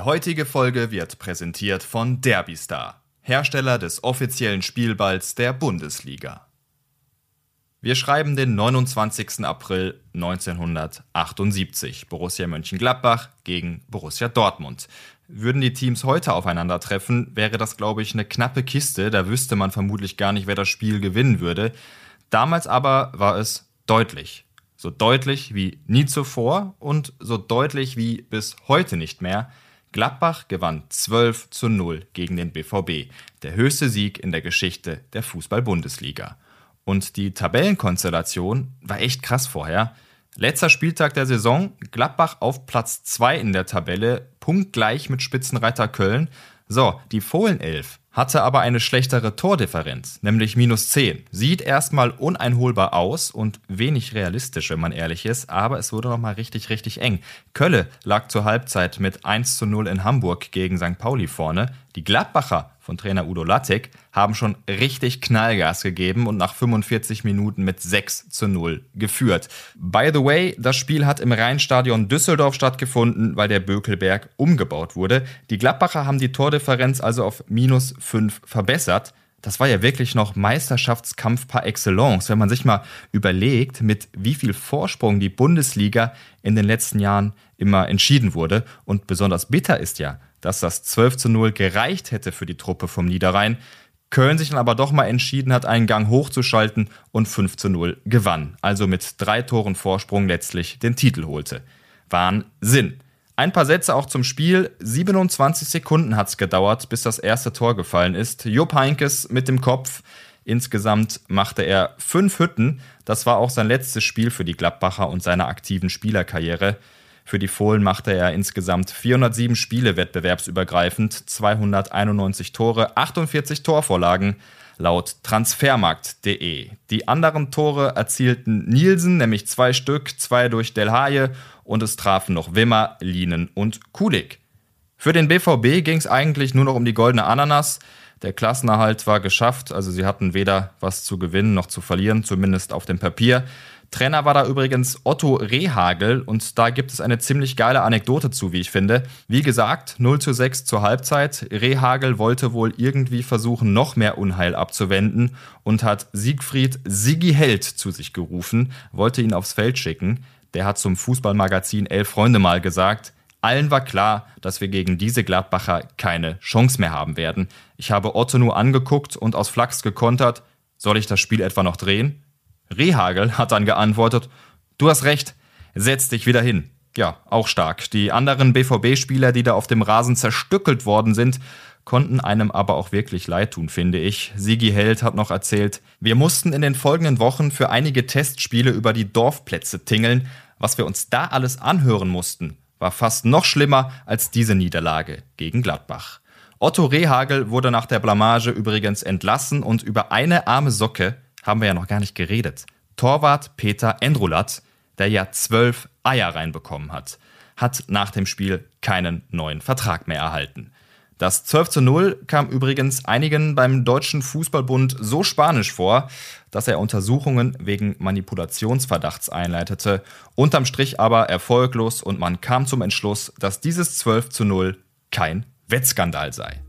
heutige Folge wird präsentiert von Derbystar, Hersteller des offiziellen Spielballs der Bundesliga. Wir schreiben den 29. April 1978. Borussia Mönchengladbach gegen Borussia Dortmund. Würden die Teams heute aufeinandertreffen, wäre das, glaube ich, eine knappe Kiste. Da wüsste man vermutlich gar nicht, wer das Spiel gewinnen würde. Damals aber war es deutlich. So deutlich wie nie zuvor und so deutlich wie bis heute nicht mehr. Gladbach gewann 12 zu 0 gegen den BVB, der höchste Sieg in der Geschichte der Fußball-Bundesliga. Und die Tabellenkonstellation war echt krass vorher. Letzter Spieltag der Saison, Gladbach auf Platz 2 in der Tabelle, punktgleich mit Spitzenreiter Köln. So, die Fohlenelf hatte aber eine schlechtere Tordifferenz, nämlich minus 10. Sieht erstmal uneinholbar aus und wenig realistisch, wenn man ehrlich ist, aber es wurde nochmal richtig, richtig eng. Kölle lag zur Halbzeit mit 1 zu 0 in Hamburg gegen St. Pauli vorne. Die Gladbacher von Trainer Udo Lattek haben schon richtig Knallgas gegeben und nach 45 Minuten mit 6 zu 0 geführt. By the way, das Spiel hat im Rheinstadion Düsseldorf stattgefunden, weil der Bökelberg umgebaut wurde. Die Gladbacher haben die Tordifferenz also auf minus 5 verbessert. Das war ja wirklich noch Meisterschaftskampf par excellence, wenn man sich mal überlegt, mit wie viel Vorsprung die Bundesliga in den letzten Jahren immer entschieden wurde. Und besonders bitter ist ja, dass das 12 zu 0 gereicht hätte für die Truppe vom Niederrhein. Köln sich dann aber doch mal entschieden hat, einen Gang hochzuschalten und 5 zu 0 gewann. Also mit drei Toren Vorsprung letztlich den Titel holte. Wahnsinn. Ein paar Sätze auch zum Spiel. 27 Sekunden hat es gedauert, bis das erste Tor gefallen ist. Jupp Heinkes mit dem Kopf. Insgesamt machte er fünf Hütten. Das war auch sein letztes Spiel für die Gladbacher und seine aktiven Spielerkarriere. Für die Fohlen machte er insgesamt 407 Spiele wettbewerbsübergreifend, 291 Tore, 48 Torvorlagen laut transfermarkt.de. Die anderen Tore erzielten Nielsen, nämlich zwei Stück, zwei durch Del Haie und es trafen noch Wimmer, Lienen und Kulik. Für den BVB ging es eigentlich nur noch um die goldene Ananas. Der Klassenerhalt war geschafft, also sie hatten weder was zu gewinnen noch zu verlieren, zumindest auf dem Papier. Trainer war da übrigens Otto Rehagel und da gibt es eine ziemlich geile Anekdote zu, wie ich finde. Wie gesagt, 0 zu 6 zur Halbzeit. Rehagel wollte wohl irgendwie versuchen, noch mehr Unheil abzuwenden und hat Siegfried Siggi Held zu sich gerufen, wollte ihn aufs Feld schicken. Der hat zum Fußballmagazin Elf Freunde mal gesagt, allen war klar, dass wir gegen diese Gladbacher keine Chance mehr haben werden. Ich habe Otto nur angeguckt und aus Flachs gekontert, soll ich das Spiel etwa noch drehen? Rehagel hat dann geantwortet, du hast recht, setz dich wieder hin. Ja, auch stark. Die anderen BVB-Spieler, die da auf dem Rasen zerstückelt worden sind, konnten einem aber auch wirklich leid tun, finde ich. Sigi Held hat noch erzählt, wir mussten in den folgenden Wochen für einige Testspiele über die Dorfplätze tingeln. Was wir uns da alles anhören mussten, war fast noch schlimmer als diese Niederlage gegen Gladbach. Otto Rehagel wurde nach der Blamage übrigens entlassen und über eine arme Socke haben wir ja noch gar nicht geredet. Torwart Peter Endrulat, der ja zwölf Eier reinbekommen hat, hat nach dem Spiel keinen neuen Vertrag mehr erhalten. Das 12 zu 0 kam übrigens einigen beim Deutschen Fußballbund so spanisch vor, dass er Untersuchungen wegen Manipulationsverdachts einleitete, unterm Strich aber erfolglos und man kam zum Entschluss, dass dieses 12 zu 0 kein Wettskandal sei.